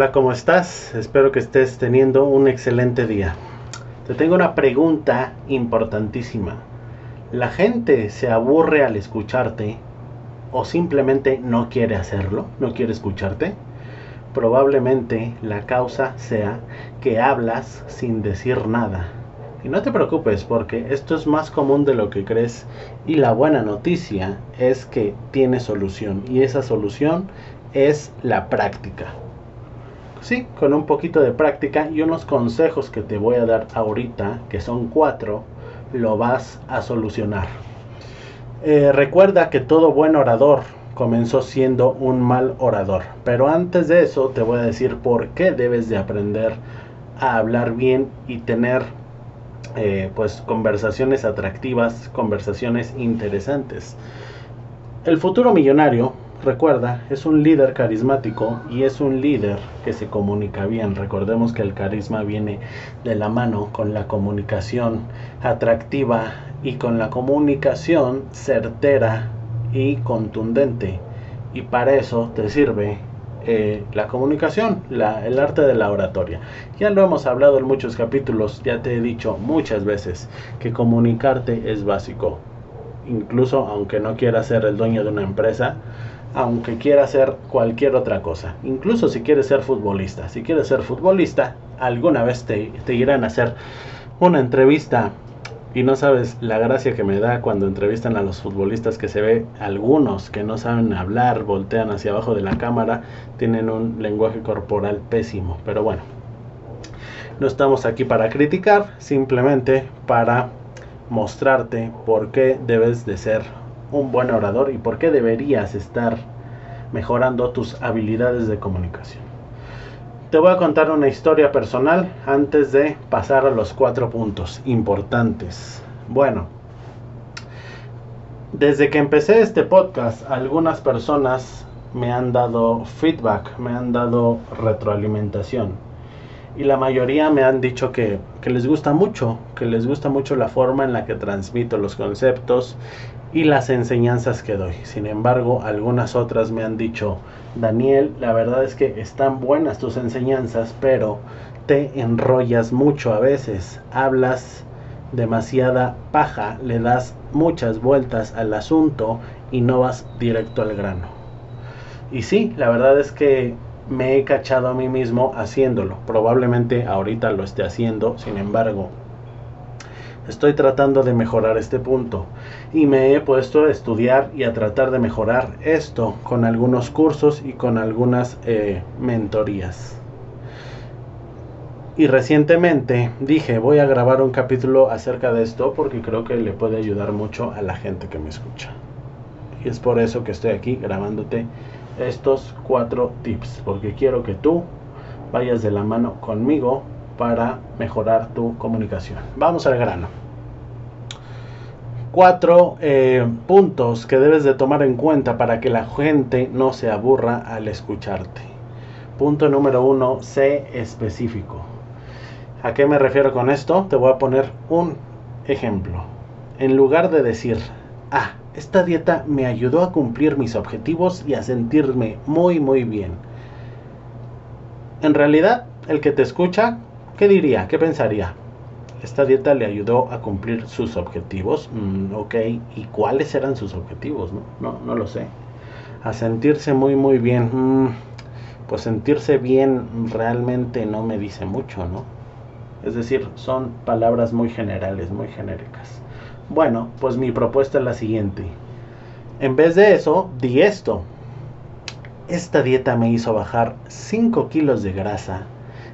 Hola, ¿cómo estás? Espero que estés teniendo un excelente día. Te tengo una pregunta importantísima. ¿La gente se aburre al escucharte o simplemente no quiere hacerlo? ¿No quiere escucharte? Probablemente la causa sea que hablas sin decir nada. Y no te preocupes porque esto es más común de lo que crees y la buena noticia es que tiene solución y esa solución es la práctica. Sí, con un poquito de práctica y unos consejos que te voy a dar ahorita, que son cuatro, lo vas a solucionar. Eh, recuerda que todo buen orador comenzó siendo un mal orador, pero antes de eso te voy a decir por qué debes de aprender a hablar bien y tener eh, pues conversaciones atractivas, conversaciones interesantes. El futuro millonario Recuerda, es un líder carismático y es un líder que se comunica bien. Recordemos que el carisma viene de la mano con la comunicación atractiva y con la comunicación certera y contundente. Y para eso te sirve eh, la comunicación, el arte de la oratoria. Ya lo hemos hablado en muchos capítulos, ya te he dicho muchas veces que comunicarte es básico. Incluso aunque no quieras ser el dueño de una empresa, aunque quiera hacer cualquier otra cosa. Incluso si quieres ser futbolista. Si quieres ser futbolista, alguna vez te, te irán a hacer una entrevista y no sabes la gracia que me da cuando entrevistan a los futbolistas que se ve algunos que no saben hablar, voltean hacia abajo de la cámara, tienen un lenguaje corporal pésimo. Pero bueno, no estamos aquí para criticar, simplemente para mostrarte por qué debes de ser un buen orador y por qué deberías estar mejorando tus habilidades de comunicación. Te voy a contar una historia personal antes de pasar a los cuatro puntos importantes. Bueno, desde que empecé este podcast, algunas personas me han dado feedback, me han dado retroalimentación. Y la mayoría me han dicho que, que les gusta mucho, que les gusta mucho la forma en la que transmito los conceptos y las enseñanzas que doy. Sin embargo, algunas otras me han dicho, Daniel, la verdad es que están buenas tus enseñanzas, pero te enrollas mucho a veces, hablas demasiada paja, le das muchas vueltas al asunto y no vas directo al grano. Y sí, la verdad es que me he cachado a mí mismo haciéndolo. Probablemente ahorita lo esté haciendo, sin embargo, Estoy tratando de mejorar este punto y me he puesto a estudiar y a tratar de mejorar esto con algunos cursos y con algunas eh, mentorías. Y recientemente dije, voy a grabar un capítulo acerca de esto porque creo que le puede ayudar mucho a la gente que me escucha. Y es por eso que estoy aquí grabándote estos cuatro tips, porque quiero que tú vayas de la mano conmigo para mejorar tu comunicación. Vamos al grano cuatro eh, puntos que debes de tomar en cuenta para que la gente no se aburra al escucharte. Punto número uno, sé específico. ¿A qué me refiero con esto? Te voy a poner un ejemplo, en lugar de decir, ah, esta dieta me ayudó a cumplir mis objetivos y a sentirme muy muy bien. En realidad, el que te escucha, ¿qué diría? ¿Qué pensaría? Esta dieta le ayudó a cumplir sus objetivos. Mm, ok, ¿y cuáles eran sus objetivos? No, no, lo sé. A sentirse muy muy bien. Mm, pues sentirse bien realmente no me dice mucho, ¿no? Es decir, son palabras muy generales, muy genéricas. Bueno, pues mi propuesta es la siguiente. En vez de eso, di esto. Esta dieta me hizo bajar 5 kilos de grasa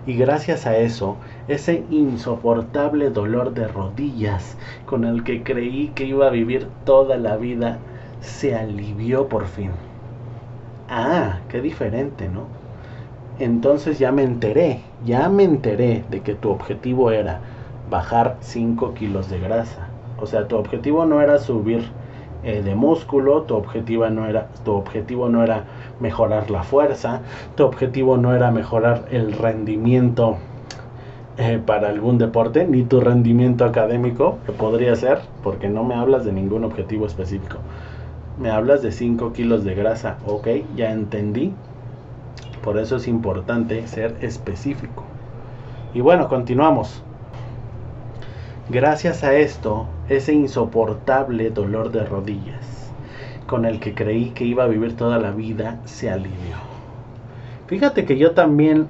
y gracias a eso, ese insoportable dolor de rodillas con el que creí que iba a vivir toda la vida se alivió por fin. Ah, qué diferente, ¿no? Entonces ya me enteré, ya me enteré de que tu objetivo era bajar 5 kilos de grasa. O sea, tu objetivo no era subir eh, de músculo, tu objetivo, no era, tu objetivo no era mejorar la fuerza, tu objetivo no era mejorar el rendimiento eh, para algún deporte, ni tu rendimiento académico, que podría ser, porque no me hablas de ningún objetivo específico. Me hablas de 5 kilos de grasa, ok, ya entendí, por eso es importante ser específico. Y bueno, continuamos. Gracias a esto, ese insoportable dolor de rodillas con el que creí que iba a vivir toda la vida se alivió. Fíjate que yo también,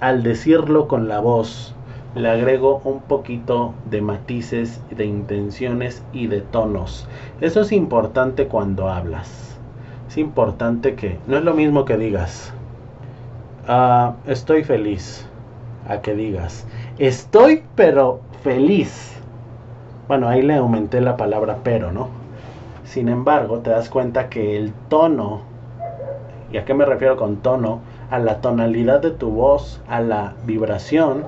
al decirlo con la voz, le agrego un poquito de matices, de intenciones y de tonos. Eso es importante cuando hablas. Es importante que no es lo mismo que digas, Ah, estoy feliz. A que digas, estoy pero feliz. Bueno, ahí le aumenté la palabra pero, ¿no? Sin embargo, te das cuenta que el tono, ¿y a qué me refiero con tono? A la tonalidad de tu voz, a la vibración,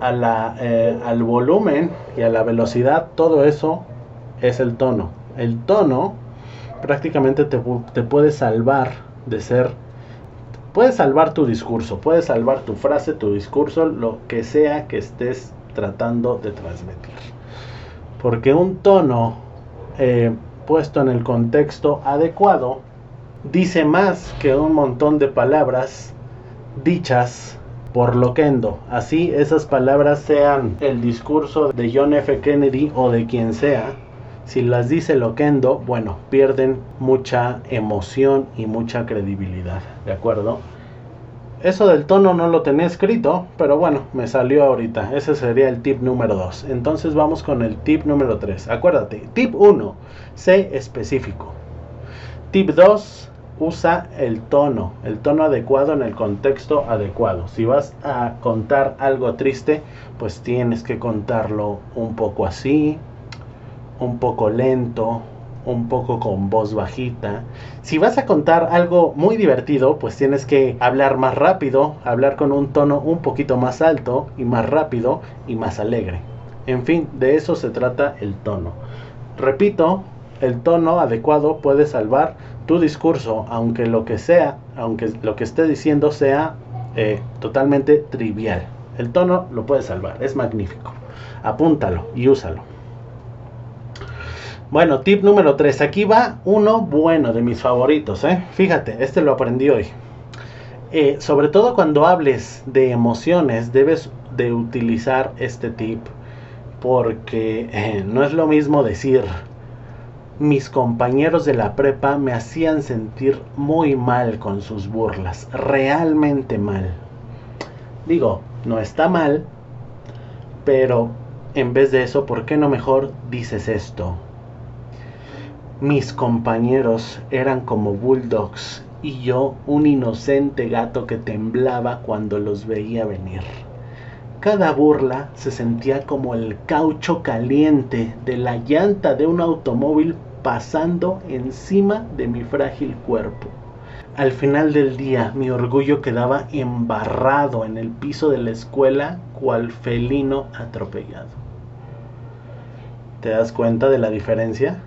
a la, eh, al volumen y a la velocidad, todo eso es el tono. El tono prácticamente te, te puede salvar de ser Puedes salvar tu discurso, puedes salvar tu frase, tu discurso, lo que sea que estés tratando de transmitir. Porque un tono eh, puesto en el contexto adecuado dice más que un montón de palabras dichas por loquendo. Así esas palabras sean el discurso de John F. Kennedy o de quien sea, si las dice Loquendo, bueno, pierden mucha emoción y mucha credibilidad, ¿de acuerdo? Eso del tono no lo tenía escrito, pero bueno, me salió ahorita. Ese sería el tip número 2. Entonces vamos con el tip número 3. Acuérdate, tip 1, sé específico. Tip 2, usa el tono, el tono adecuado en el contexto adecuado. Si vas a contar algo triste, pues tienes que contarlo un poco así, un poco lento, un poco con voz bajita. Si vas a contar algo muy divertido, pues tienes que hablar más rápido, hablar con un tono un poquito más alto y más rápido y más alegre. En fin, de eso se trata el tono. Repito, el tono adecuado puede salvar tu discurso, aunque lo que sea, aunque lo que esté diciendo sea eh, totalmente trivial. El tono lo puede salvar, es magnífico. Apúntalo y úsalo. Bueno, tip número 3. Aquí va uno bueno de mis favoritos. ¿eh? Fíjate, este lo aprendí hoy. Eh, sobre todo cuando hables de emociones, debes de utilizar este tip. Porque eh, no es lo mismo decir, mis compañeros de la prepa me hacían sentir muy mal con sus burlas. Realmente mal. Digo, no está mal. Pero en vez de eso, ¿por qué no mejor dices esto? Mis compañeros eran como bulldogs y yo un inocente gato que temblaba cuando los veía venir. Cada burla se sentía como el caucho caliente de la llanta de un automóvil pasando encima de mi frágil cuerpo. Al final del día mi orgullo quedaba embarrado en el piso de la escuela cual felino atropellado. ¿Te das cuenta de la diferencia?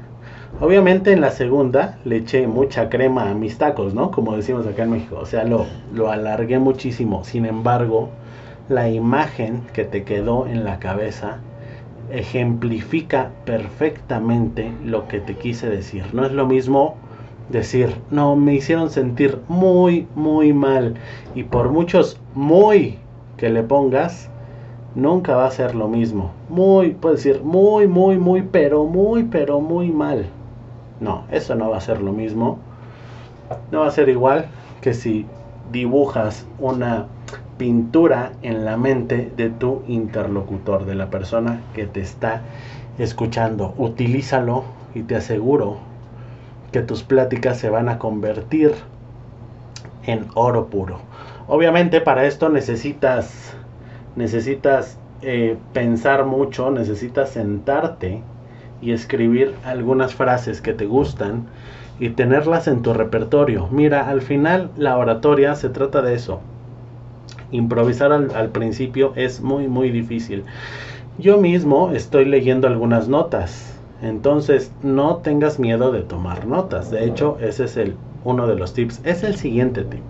Obviamente en la segunda le eché mucha crema a mis tacos, ¿no? Como decimos acá en México. O sea, lo, lo alargué muchísimo. Sin embargo, la imagen que te quedó en la cabeza ejemplifica perfectamente lo que te quise decir. No es lo mismo decir, no, me hicieron sentir muy, muy mal. Y por muchos muy que le pongas, nunca va a ser lo mismo. Muy, puedes decir, muy, muy, muy, pero muy, pero muy mal. No, eso no va a ser lo mismo. No va a ser igual que si dibujas una pintura en la mente de tu interlocutor, de la persona que te está escuchando. Utilízalo y te aseguro que tus pláticas se van a convertir en oro puro. Obviamente para esto necesitas necesitas eh, pensar mucho, necesitas sentarte y escribir algunas frases que te gustan y tenerlas en tu repertorio. Mira, al final la oratoria se trata de eso. Improvisar al, al principio es muy muy difícil. Yo mismo estoy leyendo algunas notas entonces, no tengas miedo de tomar notas. De hecho, ese es el, uno de los tips. Es el siguiente tip.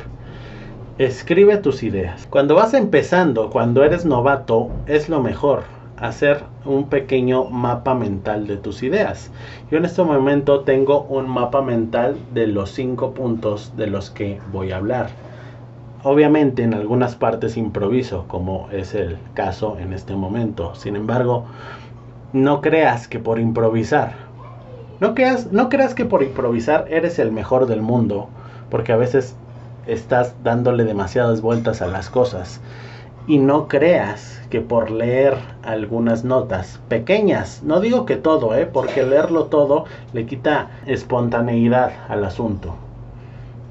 Escribe tus ideas. Cuando vas empezando, cuando eres novato, es lo mejor hacer un pequeño mapa mental de tus ideas. Yo en este momento tengo un mapa mental de los cinco puntos de los que voy a hablar. Obviamente en algunas partes improviso, como es el caso en este momento. Sin embargo, no creas que por improvisar, no creas, no creas que por improvisar eres el mejor del mundo, porque a veces estás dándole demasiadas vueltas a las cosas. Y no creas que por leer algunas notas pequeñas, no digo que todo, ¿eh? porque leerlo todo le quita espontaneidad al asunto.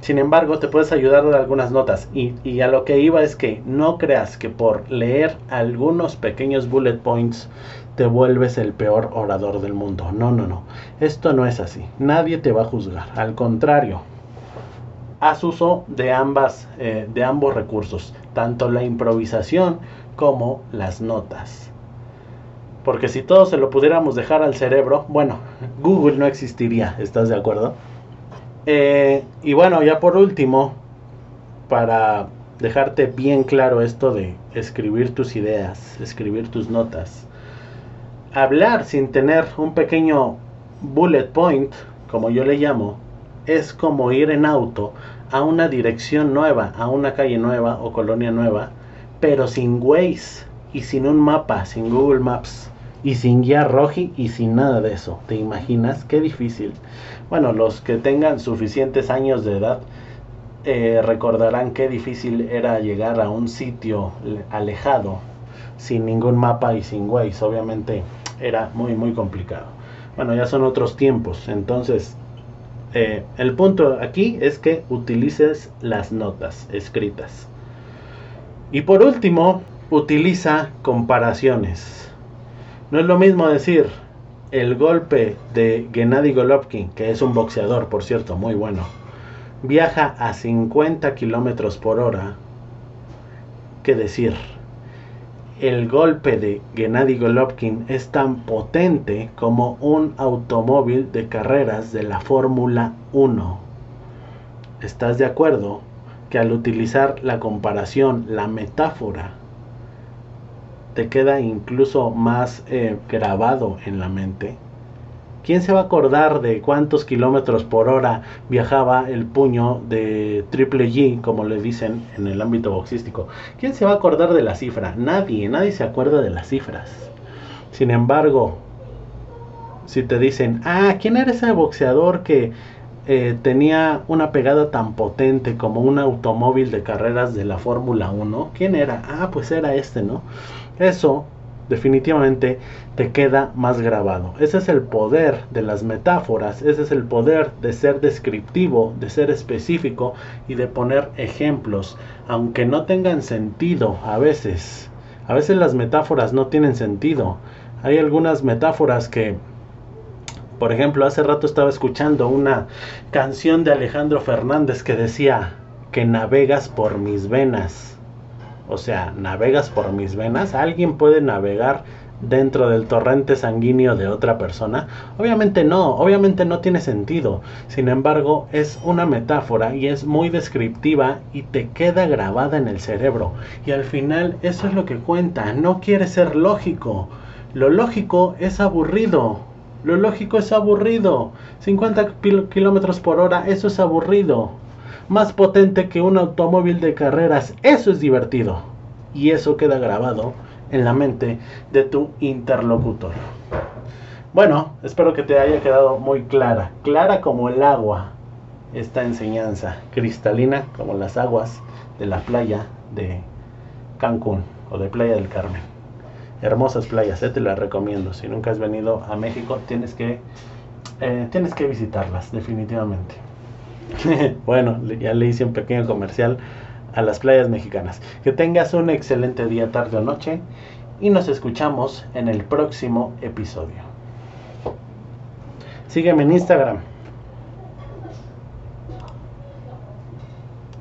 Sin embargo, te puedes ayudar de algunas notas. Y, y, a lo que iba es que no creas que por leer algunos pequeños bullet points te vuelves el peor orador del mundo. No, no, no. Esto no es así. Nadie te va a juzgar. Al contrario, haz uso de, ambas, eh, de ambos recursos, tanto la improvisación como las notas. Porque si todo se lo pudiéramos dejar al cerebro, bueno, Google no existiría, ¿estás de acuerdo? Eh, y bueno, ya por último, para dejarte bien claro esto de escribir tus ideas, escribir tus notas, hablar sin tener un pequeño bullet point, como yo le llamo, es como ir en auto a una dirección nueva, a una calle nueva o colonia nueva, pero sin Waze y sin un mapa, sin Google Maps y sin guía roji y sin nada de eso. ¿Te imaginas? Qué difícil. Bueno, los que tengan suficientes años de edad eh, recordarán qué difícil era llegar a un sitio alejado sin ningún mapa y sin Waze. Obviamente era muy muy complicado. Bueno, ya son otros tiempos, entonces eh, el punto aquí es que utilices las notas escritas. Y por último, utiliza comparaciones. No es lo mismo decir el golpe de Gennady Golovkin, que es un boxeador, por cierto, muy bueno, viaja a 50 kilómetros por hora, que decir el golpe de Gennady Golovkin es tan potente como un automóvil de carreras de la Fórmula 1. ¿Estás de acuerdo que al utilizar la comparación, la metáfora, te queda incluso más eh, grabado en la mente? ¿Quién se va a acordar de cuántos kilómetros por hora viajaba el puño de Triple G, como le dicen en el ámbito boxístico? ¿Quién se va a acordar de la cifra? Nadie, nadie se acuerda de las cifras. Sin embargo, si te dicen, ah, ¿quién era ese boxeador que eh, tenía una pegada tan potente como un automóvil de carreras de la Fórmula 1? ¿Quién era? Ah, pues era este, ¿no? Eso definitivamente te queda más grabado. Ese es el poder de las metáforas, ese es el poder de ser descriptivo, de ser específico y de poner ejemplos, aunque no tengan sentido a veces. A veces las metáforas no tienen sentido. Hay algunas metáforas que, por ejemplo, hace rato estaba escuchando una canción de Alejandro Fernández que decía que navegas por mis venas o sea, navegas por mis venas, alguien puede navegar dentro del torrente sanguíneo de otra persona? Obviamente no, obviamente no tiene sentido. Sin embargo, es una metáfora y es muy descriptiva y te queda grabada en el cerebro. Y al final eso es lo que cuenta, no quiere ser lógico. Lo lógico es aburrido. Lo lógico es aburrido. 50 kilómetros por hora, eso es aburrido. Más potente que un automóvil de carreras, eso es divertido. Y eso queda grabado en la mente de tu interlocutor. Bueno, espero que te haya quedado muy clara, clara como el agua, esta enseñanza, cristalina como las aguas de la playa de Cancún o de Playa del Carmen. Hermosas playas, eh, te las recomiendo. Si nunca has venido a México, tienes que, eh, tienes que visitarlas, definitivamente. bueno, ya le hice un pequeño comercial a las playas mexicanas. Que tengas un excelente día, tarde o noche y nos escuchamos en el próximo episodio. Sígueme en Instagram